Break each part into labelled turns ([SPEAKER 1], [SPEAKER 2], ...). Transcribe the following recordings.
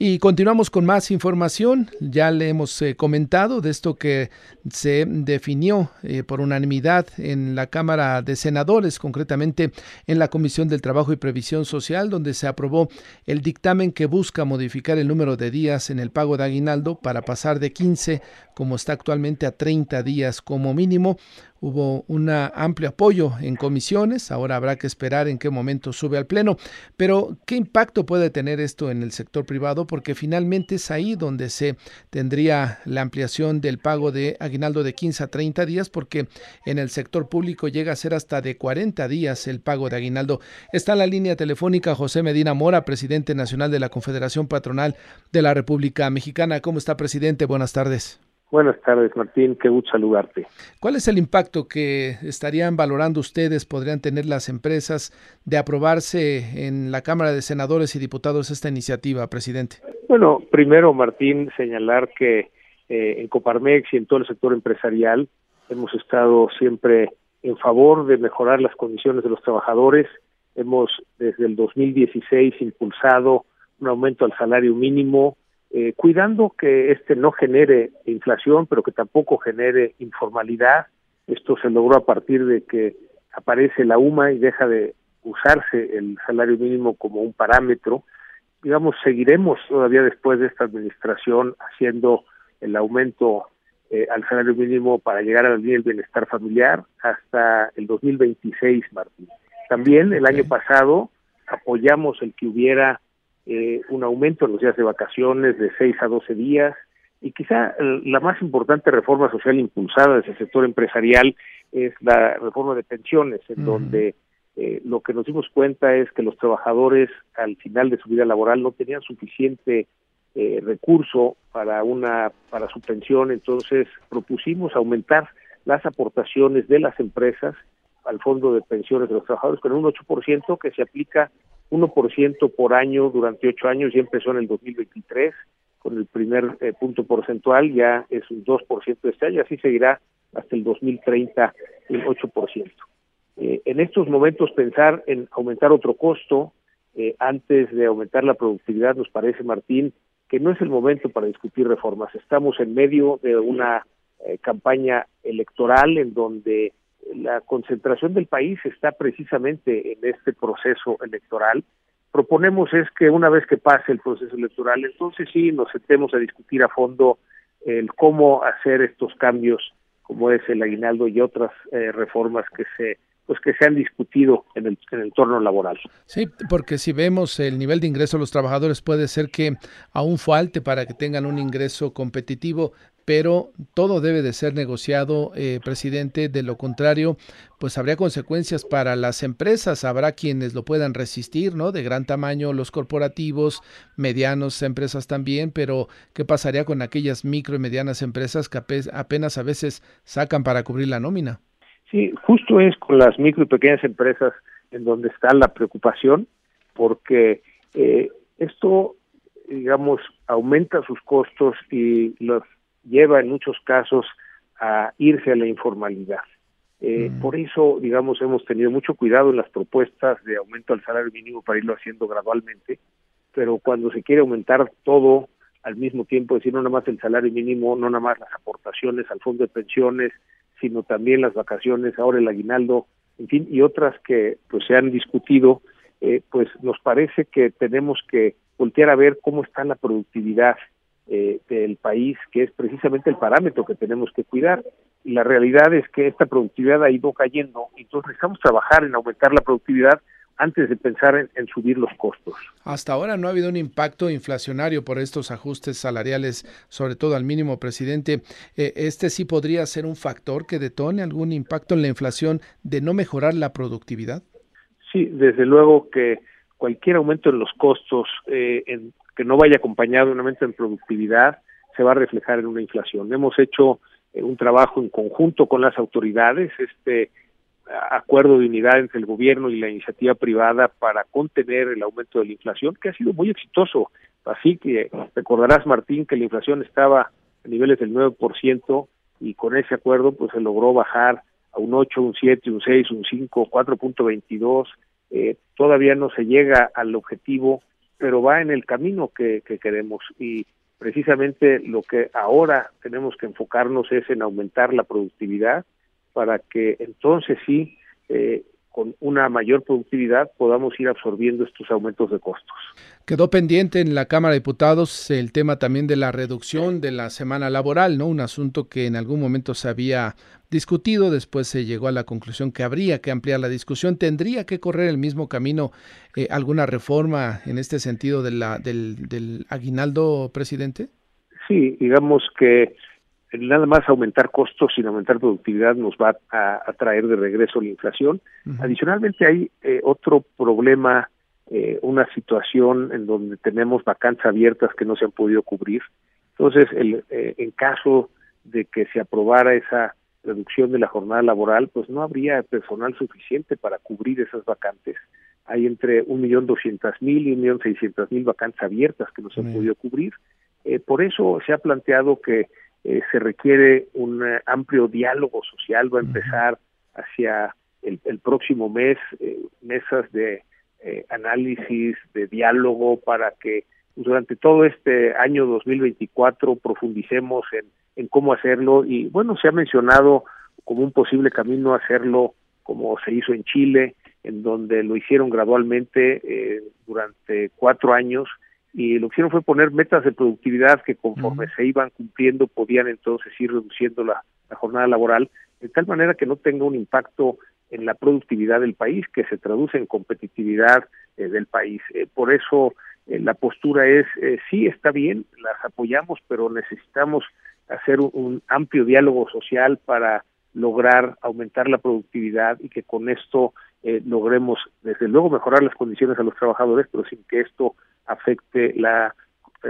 [SPEAKER 1] Y continuamos con más información. Ya le hemos eh, comentado de esto que se definió eh, por unanimidad en la Cámara de Senadores, concretamente en la Comisión del Trabajo y Previsión Social, donde se aprobó el dictamen que busca modificar el número de días en el pago de aguinaldo para pasar de 15, como está actualmente, a 30 días como mínimo hubo un amplio apoyo en comisiones, ahora habrá que esperar en qué momento sube al Pleno, pero ¿qué impacto puede tener esto en el sector privado? Porque finalmente es ahí donde se tendría la ampliación del pago de aguinaldo de 15 a 30 días, porque en el sector público llega a ser hasta de 40 días el pago de aguinaldo. Está en la línea telefónica José Medina Mora, presidente nacional de la Confederación Patronal de la República Mexicana. ¿Cómo está, presidente? Buenas tardes.
[SPEAKER 2] Buenas tardes, Martín. Qué gusto saludarte.
[SPEAKER 1] ¿Cuál es el impacto que estarían valorando ustedes, podrían tener las empresas de aprobarse en la Cámara de Senadores y Diputados esta iniciativa, presidente?
[SPEAKER 2] Bueno, primero, Martín, señalar que eh, en Coparmex y en todo el sector empresarial hemos estado siempre en favor de mejorar las condiciones de los trabajadores. Hemos desde el 2016 impulsado un aumento al salario mínimo, eh, cuidando que este no genere inflación, pero que tampoco genere informalidad. Esto se logró a partir de que aparece la UMA y deja de usarse el salario mínimo como un parámetro. Digamos, seguiremos todavía después de esta administración haciendo el aumento eh, al salario mínimo para llegar al nivel bienestar familiar hasta el 2026, Martín. También el año pasado apoyamos el que hubiera eh, un aumento en los días de vacaciones de 6 a 12 días y quizá la más importante reforma social impulsada desde el sector empresarial es la reforma de pensiones, en donde eh, lo que nos dimos cuenta es que los trabajadores al final de su vida laboral no tenían suficiente eh, recurso para una para su pensión, entonces propusimos aumentar las aportaciones de las empresas al fondo de pensiones de los trabajadores con un 8% que se aplica 1% por año durante ocho años, ya empezó en el 2023 con el primer eh, punto porcentual, ya es un 2% este año, así seguirá hasta el 2030 el 8%. Eh, en estos momentos pensar en aumentar otro costo eh, antes de aumentar la productividad nos parece, Martín, que no es el momento para discutir reformas. Estamos en medio de una eh, campaña electoral en donde la concentración del país está precisamente en este proceso electoral. Proponemos es que una vez que pase el proceso electoral, entonces sí nos sentemos a discutir a fondo el cómo hacer estos cambios, como es el aguinaldo y otras eh, reformas que se pues que se han discutido en el, en el entorno laboral.
[SPEAKER 1] Sí, porque si vemos el nivel de ingreso de los trabajadores puede ser que aún falte para que tengan un ingreso competitivo, pero todo debe de ser negociado, eh, presidente. De lo contrario, pues habría consecuencias para las empresas. Habrá quienes lo puedan resistir, ¿no? De gran tamaño, los corporativos, medianos empresas también, pero ¿qué pasaría con aquellas micro y medianas empresas que apenas a veces sacan para cubrir la nómina?
[SPEAKER 2] Sí, justo es con las micro y pequeñas empresas en donde está la preocupación, porque eh, esto, digamos, aumenta sus costos y los lleva en muchos casos a irse a la informalidad. Eh, mm. Por eso, digamos, hemos tenido mucho cuidado en las propuestas de aumento al salario mínimo para irlo haciendo gradualmente, pero cuando se quiere aumentar todo al mismo tiempo, es decir, no nada más el salario mínimo, no nada más las aportaciones al fondo de pensiones, sino también las vacaciones, ahora el aguinaldo, en fin, y otras que pues se han discutido, eh, pues nos parece que tenemos que voltear a ver cómo está la productividad eh, del país, que es precisamente el parámetro que tenemos que cuidar. Y la realidad es que esta productividad ha ido cayendo, entonces necesitamos trabajar en aumentar la productividad antes de pensar en, subir los costos.
[SPEAKER 1] Hasta ahora no ha habido un impacto inflacionario por estos ajustes salariales, sobre todo al mínimo, presidente. Eh, ¿Este sí podría ser un factor que detone algún impacto en la inflación de no mejorar la productividad?
[SPEAKER 2] Sí, desde luego que cualquier aumento en los costos eh, en, que no vaya acompañado de un aumento en productividad se va a reflejar en una inflación. Hemos hecho eh, un trabajo en conjunto con las autoridades, este acuerdo de unidad entre el gobierno y la iniciativa privada para contener el aumento de la inflación, que ha sido muy exitoso. Así que recordarás, Martín, que la inflación estaba a niveles del 9% y con ese acuerdo pues se logró bajar a un 8, un 7, un 6, un 5, 4.22. Eh, todavía no se llega al objetivo pero va en el camino que, que queremos. Y precisamente lo que ahora tenemos que enfocarnos es en aumentar la productividad para que entonces sí eh, con una mayor productividad podamos ir absorbiendo estos aumentos de costos.
[SPEAKER 1] Quedó pendiente en la Cámara de Diputados el tema también de la reducción de la semana laboral, ¿no? Un asunto que en algún momento se había discutido, después se llegó a la conclusión que habría que ampliar la discusión. ¿Tendría que correr el mismo camino eh, alguna reforma en este sentido de la, del, del aguinaldo, presidente?
[SPEAKER 2] Sí, digamos que nada más aumentar costos sin aumentar productividad nos va a, traer de regreso la inflación. Adicionalmente hay eh, otro problema, eh, una situación en donde tenemos vacantes abiertas que no se han podido cubrir. Entonces, el, eh, en caso de que se aprobara esa reducción de la jornada laboral, pues no habría personal suficiente para cubrir esas vacantes. Hay entre un millón doscientas mil y un millón seiscientas mil vacantes abiertas que no se han podido cubrir. por eso se ha planteado que eh, se requiere un eh, amplio diálogo social, va a empezar hacia el, próximo mes, eh, mesas de análisis, de diálogo, para que durante todo este año 2024 profundicemos en, en cómo hacerlo. Y bueno, se ha mencionado como un posible camino hacerlo como se hizo en Chile, en donde lo hicieron gradualmente durante cuatro años y lo que hicieron fue poner metas de productividad que conforme se iban cumpliendo podían entonces ir reduciendo la, jornada laboral de tal manera que no tenga un impacto en la productividad del país que se traduce en competitividad eh, del país. Eh, por eso eh, la postura es sí está bien, las apoyamos, pero necesitamos hacer un amplio diálogo social para lograr aumentar la productividad y que con esto eh, logremos desde luego mejorar las condiciones a los trabajadores, pero sin que esto afecte la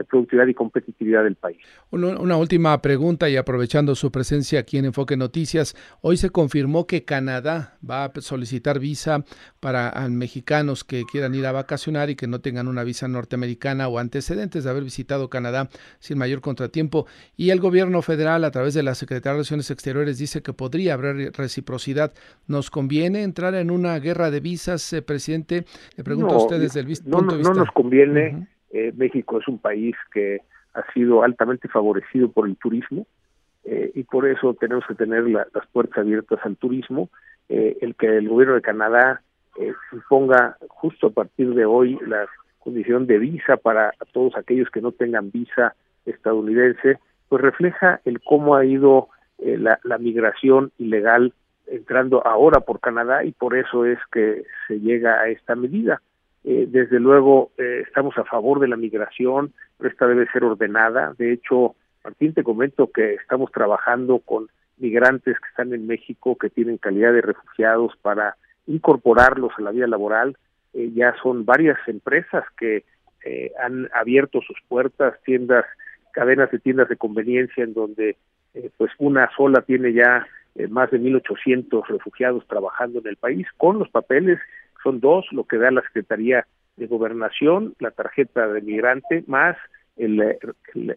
[SPEAKER 2] productividad y competitividad del país.
[SPEAKER 1] Una, última pregunta y aprovechando su presencia aquí en Enfoque Noticias, hoy se confirmó que Canadá va a solicitar visa para mexicanos que quieran ir a vacacionar y que no tengan una visa norteamericana o antecedentes de haber visitado Canadá sin mayor contratiempo. Y el gobierno federal a través de la Secretaría de Relaciones Exteriores dice que podría haber reciprocidad. ¿Nos conviene entrar en una guerra de visas, eh, presidente? Le pregunto a ustedes desde el
[SPEAKER 2] punto
[SPEAKER 1] de vista.
[SPEAKER 2] No nos conviene. Eh, México es un país que ha sido altamente favorecido por el turismo eh, y por eso tenemos que tener las puertas abiertas al turismo. Eh, el que el gobierno de Canadá imponga justo a partir de hoy la condición de visa para todos aquellos que no tengan visa estadounidense, pues refleja el cómo ha ido la, la migración ilegal entrando ahora por Canadá y por eso es que se llega a esta medida. Eh, desde luego eh, estamos a favor de la migración, pero esta debe ser ordenada. De hecho, Martín, te comento que estamos trabajando con migrantes que están en México, que tienen calidad de refugiados, para incorporarlos a la vida laboral. Eh, ya son varias empresas que han abierto sus puertas, tiendas, cadenas de tiendas de conveniencia, en donde pues una sola tiene ya más de 1.800 refugiados trabajando en el país con los papeles son dos, lo que da la Secretaría de Gobernación, la tarjeta de migrante, más el,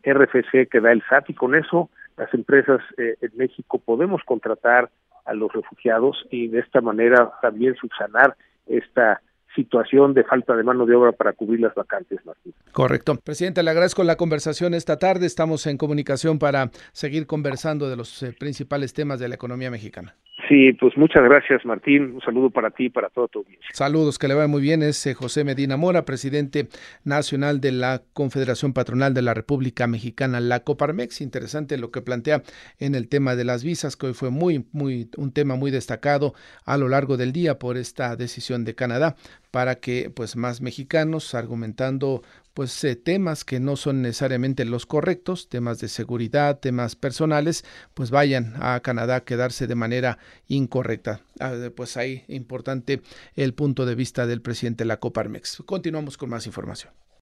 [SPEAKER 2] RFC que da el SAT y con eso las empresas eh, en México podemos contratar a los refugiados y de esta manera también subsanar esta situación de falta de mano de obra para cubrir las vacantes, Martín.
[SPEAKER 1] Correcto. Presidente, le agradezco la conversación esta tarde. Estamos en comunicación para seguir conversando de los eh, principales temas de la economía mexicana.
[SPEAKER 2] Sí, pues muchas gracias, Martín. Un saludo para ti y para todo tu.
[SPEAKER 1] Saludos, que le vaya muy bien. Es eh, José Medina Mora, presidente nacional de la Confederación Patronal de la República Mexicana, la Coparmex. Interesante lo que plantea en el tema de las visas, que hoy fue muy, muy, un tema muy destacado a lo largo del día por esta decisión de Canadá para que pues más mexicanos argumentando pues eh, temas que no son necesariamente los correctos, temas de seguridad, temas personales, pues vayan a Canadá a quedarse de manera incorrecta. Ah, pues ahí importante el punto de vista del presidente de la Coparmex. Continuamos con más información.